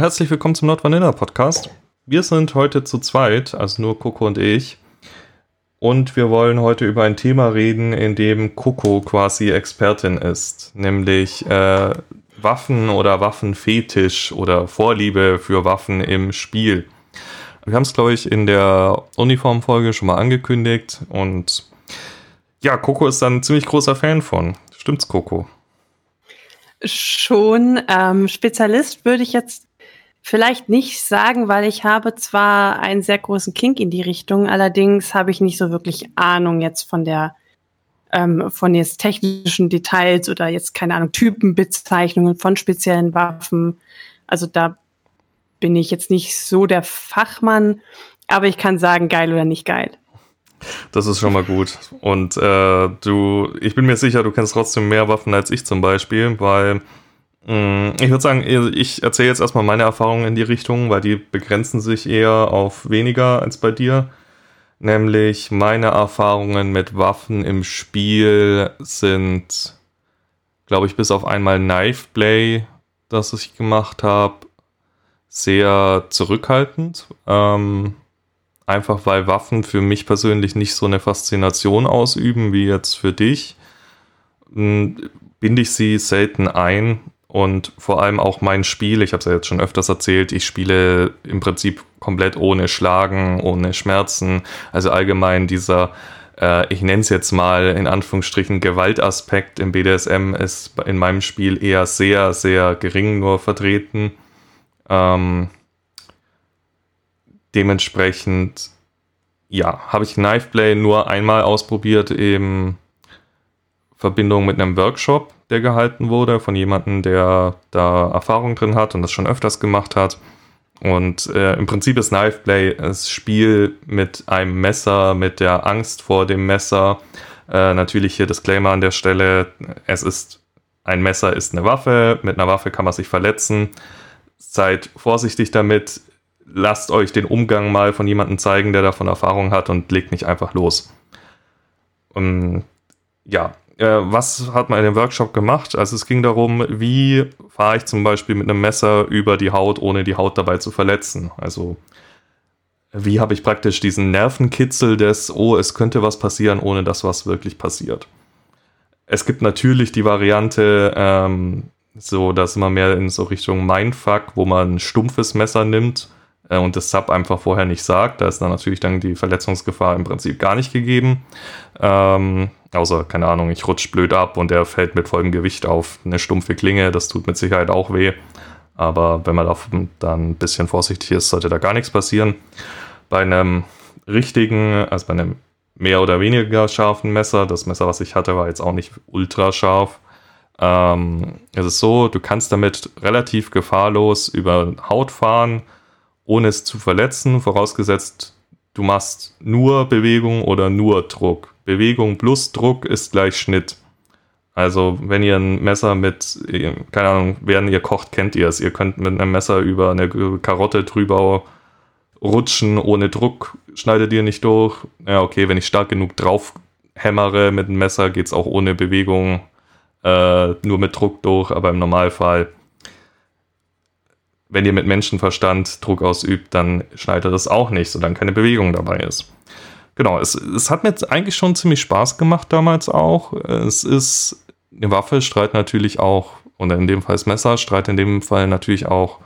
Herzlich willkommen zum Nord Vanilla Podcast. Wir sind heute zu zweit, also nur Coco und ich. Und wir wollen heute über ein Thema reden, in dem Coco quasi Expertin ist, nämlich äh, Waffen oder Waffenfetisch oder Vorliebe für Waffen im Spiel. Wir haben es, glaube ich, in der Uniform-Folge schon mal angekündigt und ja, Coco ist dann ein ziemlich großer Fan von. Stimmt's, Coco? Schon. Ähm, Spezialist würde ich jetzt vielleicht nicht sagen, weil ich habe zwar einen sehr großen Kink in die Richtung, allerdings habe ich nicht so wirklich Ahnung jetzt von der ähm, von jetzt technischen Details oder jetzt keine Ahnung Typenbezeichnungen von speziellen Waffen. Also da bin ich jetzt nicht so der Fachmann, aber ich kann sagen, geil oder nicht geil. Das ist schon mal gut. Und äh, du, ich bin mir sicher, du kennst trotzdem mehr Waffen als ich zum Beispiel, weil ich würde sagen, ich erzähle jetzt erstmal meine Erfahrungen in die Richtung, weil die begrenzen sich eher auf weniger als bei dir. Nämlich meine Erfahrungen mit Waffen im Spiel sind, glaube ich, bis auf einmal Knife Play, das ich gemacht habe, sehr zurückhaltend. Ähm, einfach weil Waffen für mich persönlich nicht so eine Faszination ausüben wie jetzt für dich. Binde ich sie selten ein und vor allem auch mein Spiel, ich habe es ja jetzt schon öfters erzählt, ich spiele im Prinzip komplett ohne Schlagen, ohne Schmerzen. Also allgemein dieser, äh, ich nenne es jetzt mal in Anführungsstrichen, Gewaltaspekt im BDSM ist in meinem Spiel eher sehr, sehr gering nur vertreten. Ähm, dementsprechend, ja, habe ich Knifeplay nur einmal ausprobiert, in Verbindung mit einem Workshop, der gehalten wurde, von jemandem, der da Erfahrung drin hat und das schon öfters gemacht hat. Und äh, im Prinzip ist Knifeplay das Spiel mit einem Messer, mit der Angst vor dem Messer. Äh, natürlich hier Disclaimer an der Stelle, es ist ein Messer ist eine Waffe, mit einer Waffe kann man sich verletzen seid vorsichtig damit, lasst euch den Umgang mal von jemandem zeigen, der davon Erfahrung hat und legt nicht einfach los. Und ähm, ja, was hat man in dem Workshop gemacht? Also es ging darum, wie fahre ich zum Beispiel mit einem Messer über die Haut, ohne die Haut dabei zu verletzen. Also wie habe ich praktisch diesen Nervenkitzel des, oh, es könnte was passieren, ohne dass was wirklich passiert. Es gibt natürlich die Variante, ähm, so, dass man mehr in so Richtung Mindfuck, wo man ein stumpfes Messer nimmt äh, und das Sub einfach vorher nicht sagt. Da ist dann natürlich dann die Verletzungsgefahr im Prinzip gar nicht gegeben. Ähm, außer, keine Ahnung, ich rutsch blöd ab und er fällt mit vollem Gewicht auf eine stumpfe Klinge. Das tut mit Sicherheit auch weh. Aber wenn man da dann ein bisschen vorsichtig ist, sollte da gar nichts passieren. Bei einem richtigen, also bei einem mehr oder weniger scharfen Messer, das Messer, was ich hatte, war jetzt auch nicht ultra scharf, ähm, es ist so, du kannst damit relativ gefahrlos über Haut fahren, ohne es zu verletzen, vorausgesetzt, du machst nur Bewegung oder nur Druck. Bewegung plus Druck ist gleich Schnitt. Also, wenn ihr ein Messer mit, keine Ahnung, während ihr kocht, kennt ihr es. Ihr könnt mit einem Messer über eine Karotte drüber rutschen, ohne Druck schneidet ihr nicht durch. Ja, okay, wenn ich stark genug drauf hämmere mit dem Messer, geht es auch ohne Bewegung äh, nur mit Druck durch, aber im Normalfall, wenn ihr mit Menschenverstand Druck ausübt, dann schneidet das auch nicht, solange keine Bewegung dabei ist. Genau, es, es hat mir eigentlich schon ziemlich Spaß gemacht damals auch. Es ist eine Waffe, strahlt natürlich auch, oder in dem Fall das Messer, strahlt in dem Fall natürlich auch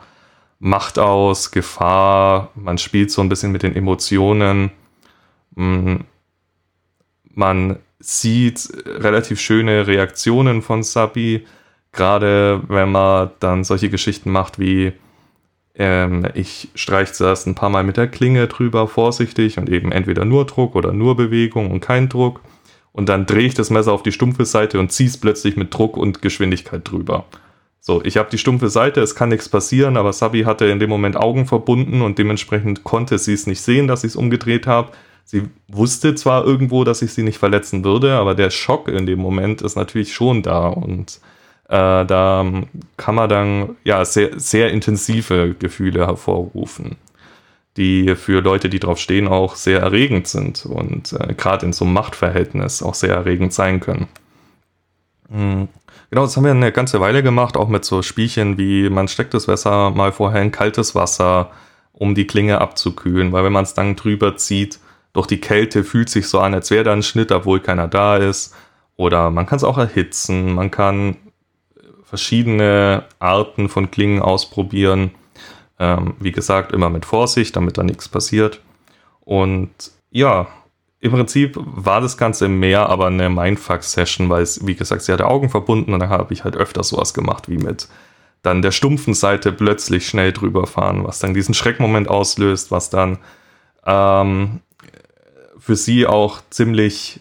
Macht aus, Gefahr, man spielt so ein bisschen mit den Emotionen. Mm, man sieht relativ schöne Reaktionen von Sabi, gerade wenn man dann solche Geschichten macht wie ähm, ich streiche zuerst ein paar Mal mit der Klinge drüber, vorsichtig und eben entweder nur Druck oder nur Bewegung und kein Druck. Und dann drehe ich das Messer auf die stumpfe Seite und ziehe es plötzlich mit Druck und Geschwindigkeit drüber. So, ich habe die stumpfe Seite, es kann nichts passieren, aber Sabi hatte in dem Moment Augen verbunden und dementsprechend konnte sie es nicht sehen, dass ich es umgedreht habe. Sie wusste zwar irgendwo, dass ich sie nicht verletzen würde, aber der Schock in dem Moment ist natürlich schon da und äh, da kann man dann ja sehr, sehr intensive Gefühle hervorrufen, die für Leute, die drauf stehen, auch sehr erregend sind und äh, gerade in so einem Machtverhältnis auch sehr erregend sein können. Mhm. Genau, das haben wir eine ganze Weile gemacht, auch mit so Spielchen wie man steckt das Messer mal vorher in kaltes Wasser, um die Klinge abzukühlen, weil wenn man es dann drüber zieht, durch die Kälte fühlt sich so an, als wäre da ein Schnitt, obwohl keiner da ist. Oder man kann es auch erhitzen, man kann verschiedene Arten von Klingen ausprobieren. Ähm, wie gesagt, immer mit Vorsicht, damit da nichts passiert. Und ja, im Prinzip war das Ganze mehr aber eine Mindfuck-Session, weil es, wie gesagt, sie hatte Augen verbunden und da habe ich halt öfter sowas gemacht wie mit dann der stumpfen Seite plötzlich schnell drüber fahren, was dann diesen Schreckmoment auslöst, was dann ähm, für sie auch ziemlich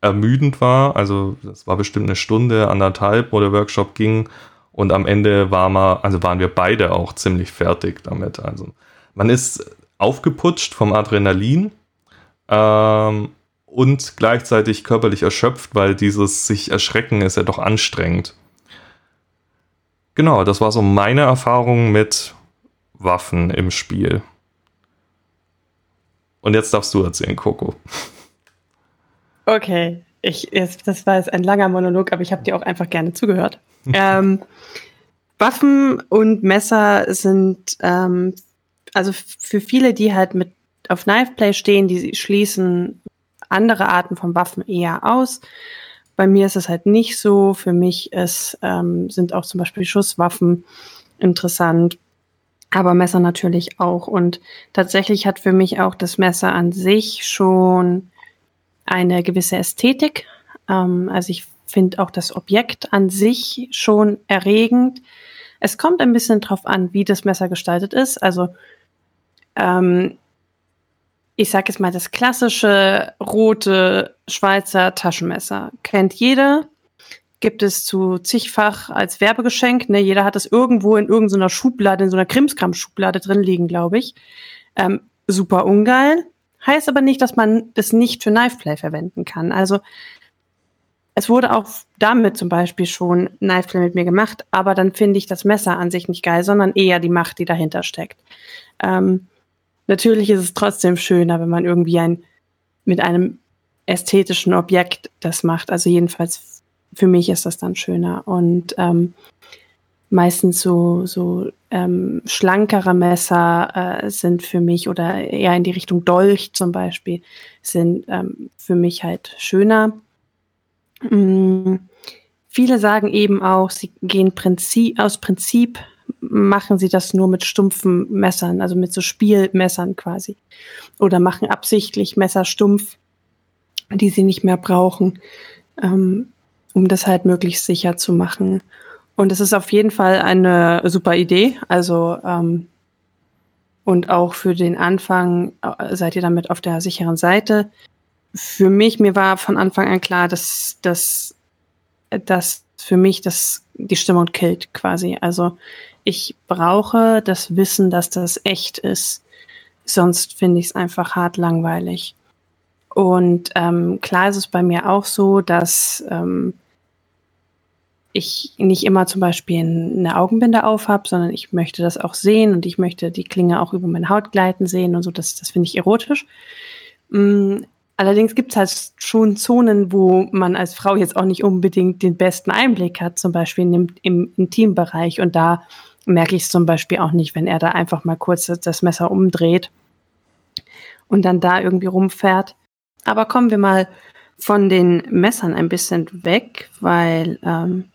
ermüdend war. Also das war bestimmt eine Stunde, anderthalb, wo der Workshop ging. Und am Ende war man, also waren wir beide auch ziemlich fertig damit. Also man ist aufgeputscht vom Adrenalin ähm, und gleichzeitig körperlich erschöpft, weil dieses sich erschrecken ist ja doch anstrengend. Genau, das war so meine Erfahrung mit Waffen im Spiel. Und jetzt darfst du erzählen, Coco. Okay, ich, jetzt, das war jetzt ein langer Monolog, aber ich habe dir auch einfach gerne zugehört. ähm, Waffen und Messer sind, ähm, also für viele, die halt mit auf Knife Play stehen, die schließen andere Arten von Waffen eher aus. Bei mir ist es halt nicht so. Für mich ist, ähm, sind auch zum Beispiel Schusswaffen interessant, aber Messer natürlich auch. Und tatsächlich hat für mich auch das Messer an sich schon eine gewisse Ästhetik. Ähm, also ich finde auch das Objekt an sich schon erregend. Es kommt ein bisschen drauf an, wie das Messer gestaltet ist. Also ähm, ich sage jetzt mal, das klassische rote Schweizer Taschenmesser. Kennt jeder, gibt es zu zigfach als Werbegeschenk. Ne? Jeder hat es irgendwo in irgendeiner Schublade, in so einer Krimskram-Schublade drin liegen, glaube ich. Ähm, super ungeil. Heißt aber nicht, dass man das nicht für Knifeplay verwenden kann. Also es wurde auch damit zum Beispiel schon Knifeplay mit mir gemacht, aber dann finde ich das Messer an sich nicht geil, sondern eher die Macht, die dahinter steckt. Ähm, Natürlich ist es trotzdem schöner, wenn man irgendwie ein, mit einem ästhetischen Objekt das macht. Also jedenfalls für mich ist das dann schöner. Und ähm, meistens so, so ähm, schlankere Messer äh, sind für mich oder eher in die Richtung Dolch zum Beispiel, sind ähm, für mich halt schöner. Mhm. Viele sagen eben auch, sie gehen Prinzip, aus Prinzip machen sie das nur mit stumpfen Messern, also mit so Spielmessern quasi. Oder machen absichtlich Messer stumpf, die sie nicht mehr brauchen, ähm, um das halt möglichst sicher zu machen. Und es ist auf jeden Fall eine super Idee. Also ähm, und auch für den Anfang äh, seid ihr damit auf der sicheren Seite. Für mich, mir war von Anfang an klar, dass, dass, dass für mich das die Stimmung killt quasi. Also ich brauche das Wissen, dass das echt ist. Sonst finde ich es einfach hart langweilig. Und ähm, klar ist es bei mir auch so, dass ähm, ich nicht immer zum Beispiel eine Augenbinde aufhab, sondern ich möchte das auch sehen und ich möchte die Klinge auch über meine Haut gleiten sehen und so. Das, das finde ich erotisch. Mm, allerdings gibt es halt schon Zonen, wo man als Frau jetzt auch nicht unbedingt den besten Einblick hat, zum Beispiel im, im Intimbereich. Und da merke ich es zum Beispiel auch nicht, wenn er da einfach mal kurz das Messer umdreht und dann da irgendwie rumfährt. Aber kommen wir mal von den Messern ein bisschen weg, weil ähm,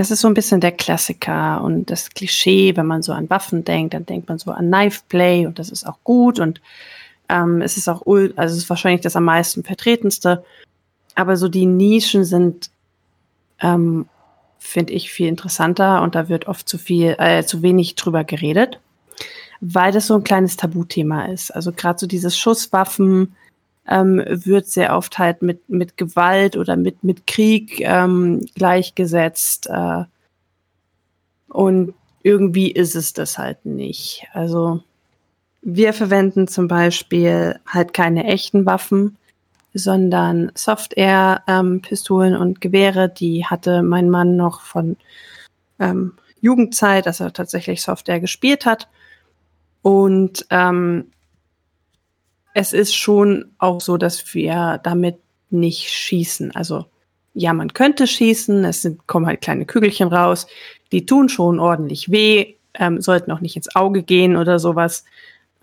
das ist so ein bisschen der Klassiker und das Klischee, wenn man so an Waffen denkt, dann denkt man so an Knife Play und das ist auch gut und ähm, es ist auch, also es ist wahrscheinlich das am meisten vertretenste. Aber so die Nischen sind ähm, finde ich viel interessanter und da wird oft zu viel, äh, zu wenig drüber geredet, weil das so ein kleines Tabuthema ist. Also gerade so dieses Schusswaffen ähm, wird sehr oft halt mit, mit Gewalt oder mit, mit Krieg ähm, gleichgesetzt. Äh, und irgendwie ist es das halt nicht. Also wir verwenden zum Beispiel halt keine echten Waffen, sondern Soft-Air-Pistolen ähm, und Gewehre, die hatte mein Mann noch von ähm, Jugendzeit, dass er tatsächlich Soft-Air gespielt hat. Und ähm, es ist schon auch so, dass wir damit nicht schießen. Also ja, man könnte schießen, es sind, kommen halt kleine Kügelchen raus, die tun schon ordentlich weh, ähm, sollten auch nicht ins Auge gehen oder sowas.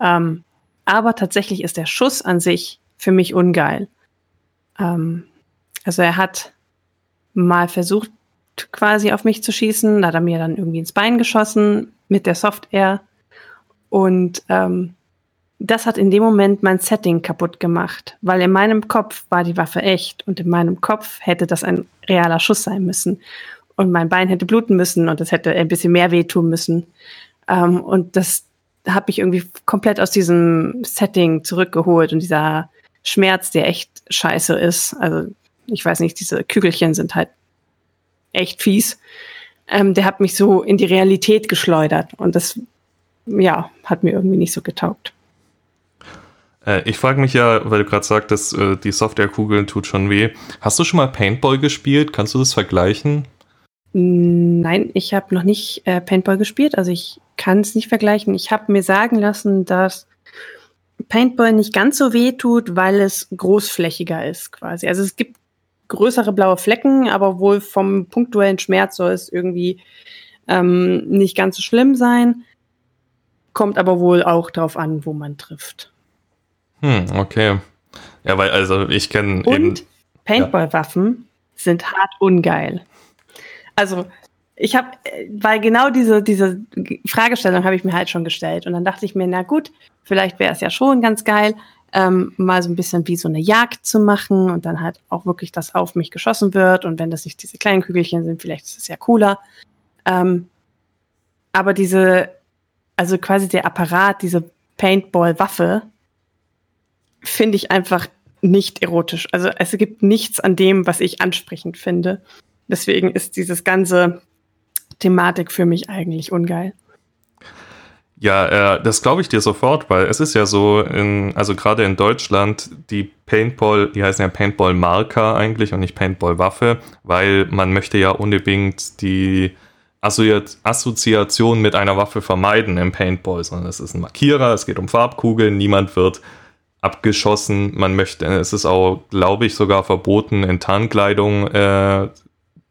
Ähm, aber tatsächlich ist der Schuss an sich für mich ungeil. Ähm, also er hat mal versucht, quasi auf mich zu schießen, da hat er mir dann irgendwie ins Bein geschossen mit der Soft Air. Und ähm, das hat in dem Moment mein Setting kaputt gemacht, weil in meinem Kopf war die Waffe echt und in meinem Kopf hätte das ein realer Schuss sein müssen. Und mein Bein hätte bluten müssen und es hätte ein bisschen mehr wehtun müssen. Ähm, und das habe ich irgendwie komplett aus diesem Setting zurückgeholt und dieser Schmerz, der echt scheiße ist. Also ich weiß nicht, diese Kügelchen sind halt echt fies. Ähm, der hat mich so in die Realität geschleudert und das, ja, hat mir irgendwie nicht so getaugt. Äh, ich frage mich ja, weil du gerade sagtest, äh, die Softwarekugeln tut schon weh. Hast du schon mal Paintball gespielt? Kannst du das vergleichen? Nein, ich habe noch nicht äh, Paintball gespielt, also ich kann es nicht vergleichen. Ich habe mir sagen lassen, dass Paintball nicht ganz so weh tut, weil es großflächiger ist quasi. Also es gibt größere blaue Flecken, aber wohl vom punktuellen Schmerz soll es irgendwie ähm, nicht ganz so schlimm sein. Kommt aber wohl auch darauf an, wo man trifft. Hm, okay. Ja, weil also ich kenne. Und Paintball-Waffen ja. sind hart ungeil. Also ich habe, weil genau diese, diese Fragestellung habe ich mir halt schon gestellt. Und dann dachte ich mir, na gut, vielleicht wäre es ja schon ganz geil, ähm, mal so ein bisschen wie so eine Jagd zu machen und dann halt auch wirklich, dass auf mich geschossen wird. Und wenn das nicht diese kleinen Kügelchen sind, vielleicht ist es ja cooler. Ähm, aber diese, also quasi der Apparat, diese Paintball-Waffe, finde ich einfach nicht erotisch. Also es gibt nichts an dem, was ich ansprechend finde. Deswegen ist dieses ganze Thematik für mich eigentlich ungeil. Ja, äh, das glaube ich dir sofort, weil es ist ja so, in, also gerade in Deutschland, die Paintball, die heißen ja Paintball-Marker eigentlich und nicht Paintball-Waffe, weil man möchte ja unbedingt die Assoziation mit einer Waffe vermeiden im Paintball, sondern es ist ein Markierer, es geht um Farbkugeln, niemand wird abgeschossen. Man möchte, es ist auch, glaube ich, sogar verboten, in Tarnkleidung äh,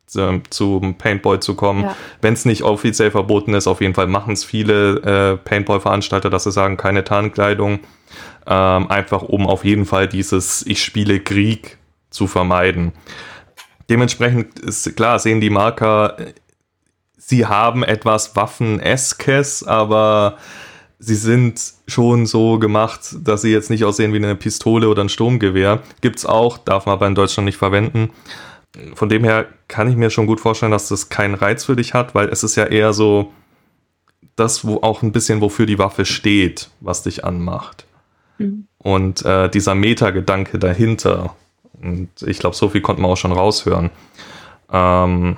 zum Paintball zu kommen. Ja. Wenn es nicht offiziell verboten ist, auf jeden Fall machen es viele äh, Paintball-Veranstalter, dass sie sagen, keine Tarnkleidung. Ähm, einfach um auf jeden Fall dieses Ich spiele Krieg zu vermeiden. Dementsprechend ist klar, sehen die Marker, sie haben etwas Waffen-eskes, aber sie sind schon so gemacht, dass sie jetzt nicht aussehen wie eine Pistole oder ein Sturmgewehr. Gibt's auch, darf man aber in Deutschland nicht verwenden. Von dem her kann ich mir schon gut vorstellen, dass das keinen Reiz für dich hat, weil es ist ja eher so das, wo auch ein bisschen wofür die Waffe steht, was dich anmacht. Mhm. Und äh, dieser Metagedanke dahinter. Und ich glaube, so viel konnte man auch schon raushören. Ähm,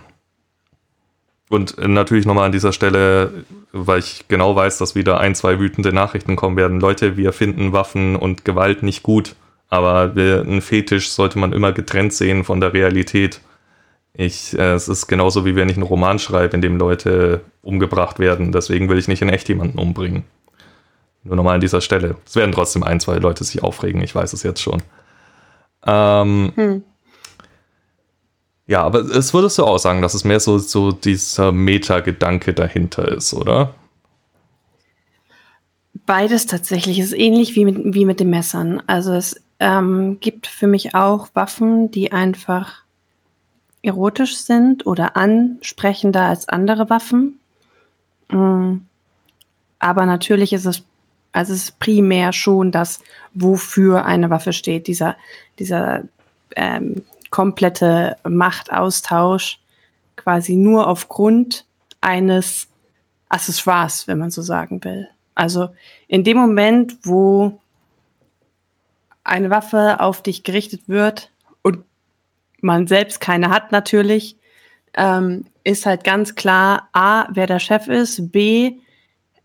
und natürlich nochmal an dieser Stelle, weil ich genau weiß, dass wieder ein, zwei wütende Nachrichten kommen werden. Leute, wir finden Waffen und Gewalt nicht gut, aber ein Fetisch sollte man immer getrennt sehen von der Realität. Ich, äh, es ist genauso wie wenn ich einen Roman schreibe, in dem Leute umgebracht werden. Deswegen will ich nicht in echt jemanden umbringen. Nur nochmal an dieser Stelle. Es werden trotzdem ein, zwei Leute sich aufregen, ich weiß es jetzt schon. Ähm, hm. Ja, aber es würdest du auch sagen, dass es mehr so, so dieser Meta-Gedanke dahinter ist, oder? Beides tatsächlich. Es ist ähnlich wie mit, wie mit den Messern. Also es ähm, gibt für mich auch Waffen, die einfach erotisch sind oder ansprechender als andere Waffen. Mhm. Aber natürlich ist es, also es ist primär schon das, wofür eine Waffe steht. Dieser, dieser ähm, komplette Machtaustausch quasi nur aufgrund eines Accessoires, wenn man so sagen will. Also in dem Moment, wo eine Waffe auf dich gerichtet wird und man selbst keine hat natürlich, ähm, ist halt ganz klar A, wer der Chef ist, B,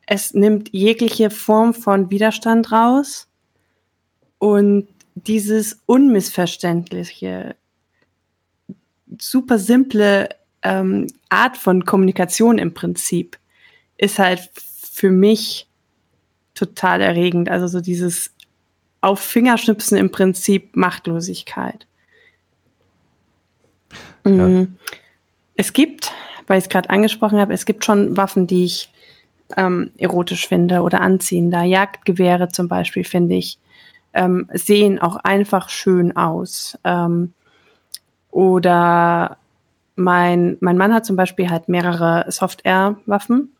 es nimmt jegliche Form von Widerstand raus und dieses Unmissverständliche super simple ähm, Art von Kommunikation im Prinzip ist halt für mich total erregend. Also so dieses auf Fingerschnipsen im Prinzip Machtlosigkeit. Ja. Mm. Es gibt, weil ich es gerade angesprochen habe, es gibt schon Waffen, die ich ähm, erotisch finde oder anziehender. Jagdgewehre zum Beispiel, finde ich, ähm, sehen auch einfach schön aus. Ähm, oder mein, mein Mann hat zum Beispiel halt mehrere Soft-Air-Waffen.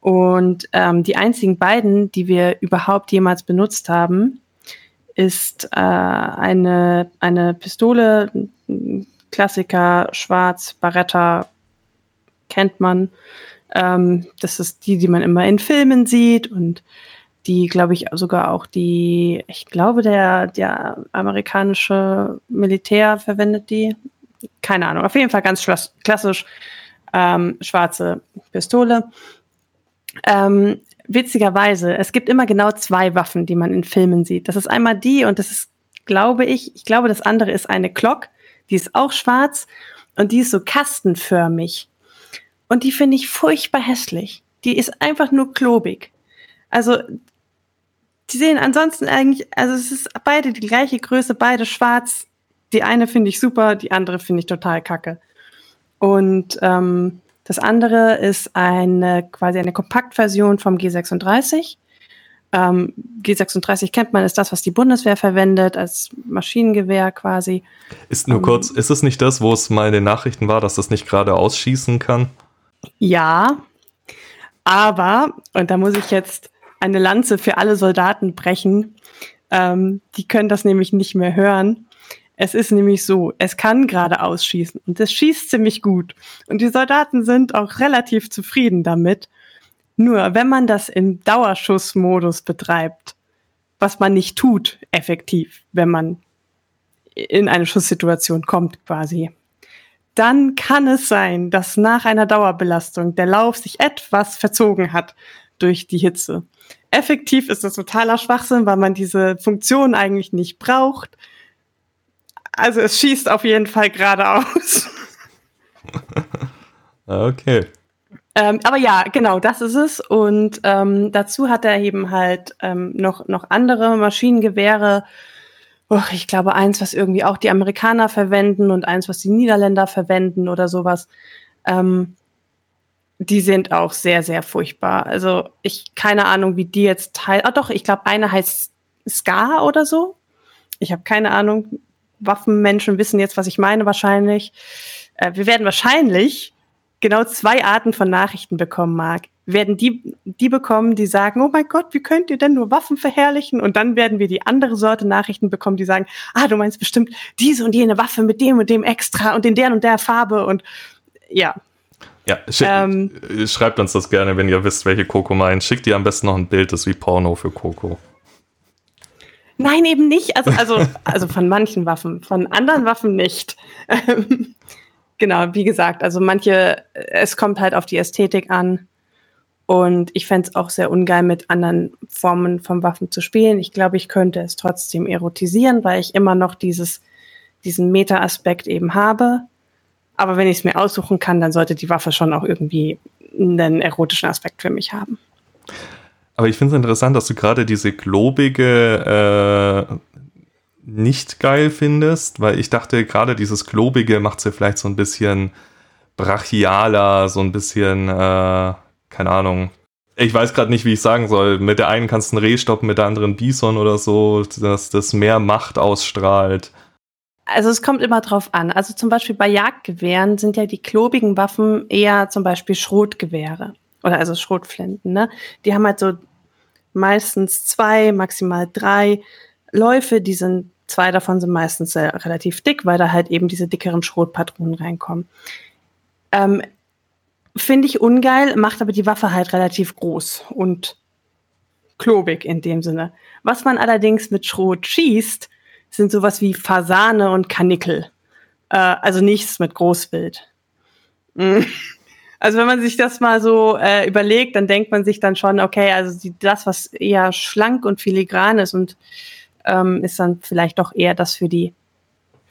Und ähm, die einzigen beiden, die wir überhaupt jemals benutzt haben, ist äh, eine, eine Pistole, Klassiker, schwarz, Barretta, kennt man. Ähm, das ist die, die man immer in Filmen sieht und die, glaube ich, sogar auch die, ich glaube, der, der amerikanische Militär verwendet die. Keine Ahnung. Auf jeden Fall ganz klassisch ähm, schwarze Pistole. Ähm, witzigerweise, es gibt immer genau zwei Waffen, die man in Filmen sieht. Das ist einmal die und das ist, glaube ich, ich glaube, das andere ist eine Glock. Die ist auch schwarz und die ist so kastenförmig. Und die finde ich furchtbar hässlich. Die ist einfach nur klobig. Also, die sehen ansonsten eigentlich, also es ist beide die gleiche Größe, beide schwarz. Die eine finde ich super, die andere finde ich total kacke. Und ähm, das andere ist eine quasi eine Kompaktversion vom G36. Ähm, G36 kennt man, ist das, was die Bundeswehr verwendet, als Maschinengewehr quasi. Ist nur ähm, kurz, ist es nicht das, wo es mal in den Nachrichten war, dass das nicht gerade ausschießen kann? Ja, aber, und da muss ich jetzt eine Lanze für alle Soldaten brechen, ähm, die können das nämlich nicht mehr hören. Es ist nämlich so, es kann gerade ausschießen und es schießt ziemlich gut. Und die Soldaten sind auch relativ zufrieden damit. Nur wenn man das im Dauerschussmodus betreibt, was man nicht tut, effektiv, wenn man in eine Schusssituation kommt quasi, dann kann es sein, dass nach einer Dauerbelastung der Lauf sich etwas verzogen hat durch die Hitze. Effektiv ist das totaler Schwachsinn, weil man diese Funktion eigentlich nicht braucht. Also es schießt auf jeden Fall geradeaus. okay. Ähm, aber ja, genau, das ist es. Und ähm, dazu hat er eben halt ähm, noch, noch andere Maschinengewehre, oh, ich glaube, eins, was irgendwie auch die Amerikaner verwenden und eins, was die Niederländer verwenden oder sowas. Ähm, die sind auch sehr, sehr furchtbar. Also ich keine Ahnung, wie die jetzt heißt. Ah doch, ich glaube, eine heißt Ska oder so. Ich habe keine Ahnung. Waffenmenschen wissen jetzt, was ich meine, wahrscheinlich. Äh, wir werden wahrscheinlich genau zwei Arten von Nachrichten bekommen, Marc werden die, die bekommen, die sagen, oh mein Gott, wie könnt ihr denn nur Waffen verherrlichen? Und dann werden wir die andere Sorte Nachrichten bekommen, die sagen, ah, du meinst bestimmt diese und jene Waffe mit dem und dem extra und in der und der Farbe und ja. Ja, ähm, schreibt uns das gerne, wenn ihr wisst, welche Coco meint. Schickt ihr am besten noch ein Bild, das ist wie Porno für Coco. Nein, eben nicht. Also, also, also von manchen Waffen, von anderen Waffen nicht. genau, wie gesagt, also manche, es kommt halt auf die Ästhetik an. Und ich fände es auch sehr ungeil, mit anderen Formen von Waffen zu spielen. Ich glaube, ich könnte es trotzdem erotisieren, weil ich immer noch dieses, diesen Meta-Aspekt eben habe. Aber wenn ich es mir aussuchen kann, dann sollte die Waffe schon auch irgendwie einen erotischen Aspekt für mich haben. Aber ich finde es interessant, dass du gerade diese globige äh, nicht geil findest, weil ich dachte, gerade dieses globige macht sie vielleicht so ein bisschen brachialer, so ein bisschen äh, keine Ahnung. Ich weiß gerade nicht, wie ich sagen soll. Mit der einen kannst du einen Reh stoppen, mit der anderen Bison oder so, dass das mehr Macht ausstrahlt. Also es kommt immer drauf an. Also zum Beispiel bei Jagdgewehren sind ja die klobigen Waffen eher zum Beispiel Schrotgewehre. Oder also Schrotflinten, ne? Die haben halt so meistens zwei, maximal drei Läufe, die sind, zwei davon sind meistens relativ dick, weil da halt eben diese dickeren Schrotpatronen reinkommen. Ähm, Finde ich ungeil, macht aber die Waffe halt relativ groß und klobig in dem Sinne. Was man allerdings mit Schrot schießt, sind sowas wie Fasane und Kanickel. Äh, also nichts mit Großbild. Mm. Also wenn man sich das mal so äh, überlegt, dann denkt man sich dann schon, okay, also die, das, was eher schlank und filigran ist und ähm, ist dann vielleicht doch eher das für die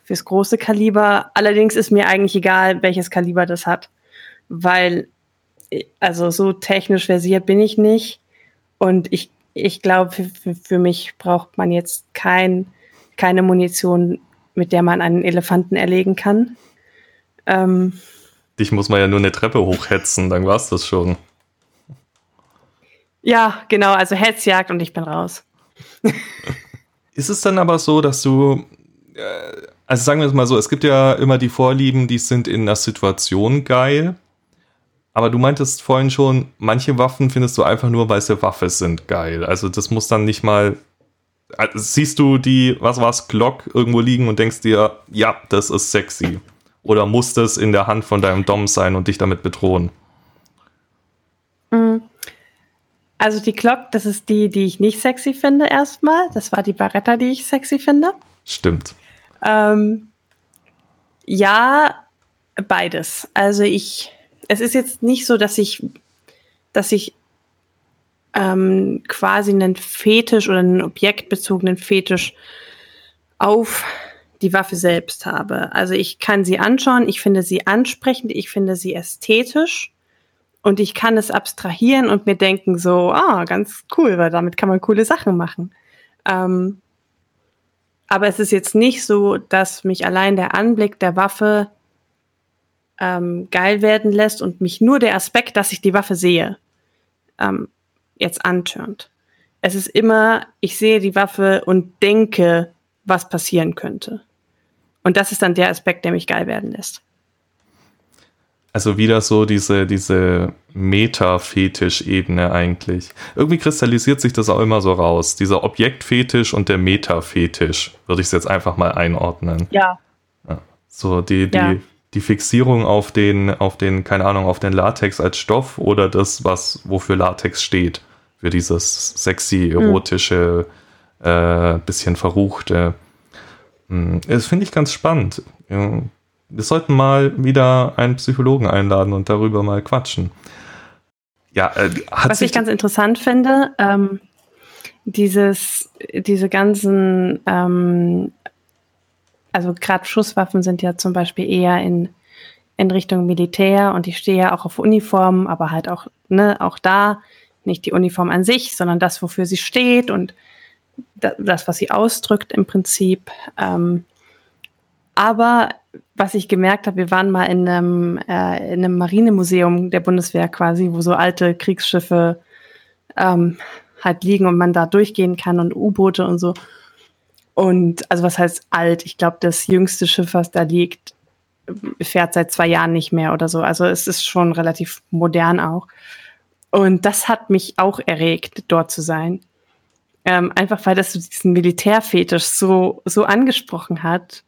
fürs große Kaliber. Allerdings ist mir eigentlich egal, welches Kaliber das hat weil, also so technisch versiert bin ich nicht. Und ich, ich glaube, für, für mich braucht man jetzt kein, keine Munition, mit der man einen Elefanten erlegen kann. Ähm, Dich muss man ja nur eine Treppe hochhetzen, dann war's das schon. Ja, genau, also Hetzjagd und ich bin raus. Ist es dann aber so, dass du, äh, also sagen wir es mal so, es gibt ja immer die Vorlieben, die sind in der Situation geil. Aber du meintest vorhin schon, manche Waffen findest du einfach nur, weil sie Waffe sind, geil. Also das muss dann nicht mal. Siehst du die, was war's, Glock irgendwo liegen und denkst dir, ja, das ist sexy. Oder muss das in der Hand von deinem Dom sein und dich damit bedrohen? Mhm. Also die Glock, das ist die, die ich nicht sexy finde erstmal. Das war die Barretta, die ich sexy finde. Stimmt. Ähm, ja, beides. Also ich, es ist jetzt nicht so, dass ich, dass ich ähm, quasi einen Fetisch oder einen objektbezogenen Fetisch auf die Waffe selbst habe. Also ich kann sie anschauen, ich finde sie ansprechend, ich finde sie ästhetisch und ich kann es abstrahieren und mir denken so, ah, ganz cool, weil damit kann man coole Sachen machen. Ähm, aber es ist jetzt nicht so, dass mich allein der Anblick der Waffe ähm, geil werden lässt und mich nur der Aspekt, dass ich die Waffe sehe, ähm, jetzt antörnt. Es ist immer, ich sehe die Waffe und denke, was passieren könnte. Und das ist dann der Aspekt, der mich geil werden lässt. Also wieder so diese, diese Meta-Fetisch-Ebene eigentlich. Irgendwie kristallisiert sich das auch immer so raus. Dieser Objektfetisch und der Meta-Fetisch, würde ich es jetzt einfach mal einordnen. Ja. ja. So die, die, ja. die Fixierung auf den, auf den, keine Ahnung, auf den Latex als Stoff oder das, was, wofür Latex steht. Für dieses sexy, erotische, hm. äh, bisschen verruchte. Hm, das finde ich ganz spannend. Wir sollten mal wieder einen Psychologen einladen und darüber mal quatschen. Ja, äh, Was ich ganz interessant finde, ähm, dieses, diese ganzen, ähm, also gerade Schusswaffen sind ja zum Beispiel eher in, in Richtung Militär und ich stehe ja auch auf Uniformen, aber halt auch, ne, auch da nicht die Uniform an sich, sondern das, wofür sie steht und das, was sie ausdrückt im Prinzip. Ähm, aber was ich gemerkt habe, wir waren mal in einem, äh, in einem Marinemuseum der Bundeswehr quasi, wo so alte Kriegsschiffe ähm, halt liegen und man da durchgehen kann und U-Boote und so. Und also was heißt alt? Ich glaube, das jüngste Schiff, was da liegt, fährt seit zwei Jahren nicht mehr oder so. Also es ist schon relativ modern auch. Und das hat mich auch erregt, dort zu sein. Ähm, einfach weil das so diesen Militärfetisch so, so angesprochen hat.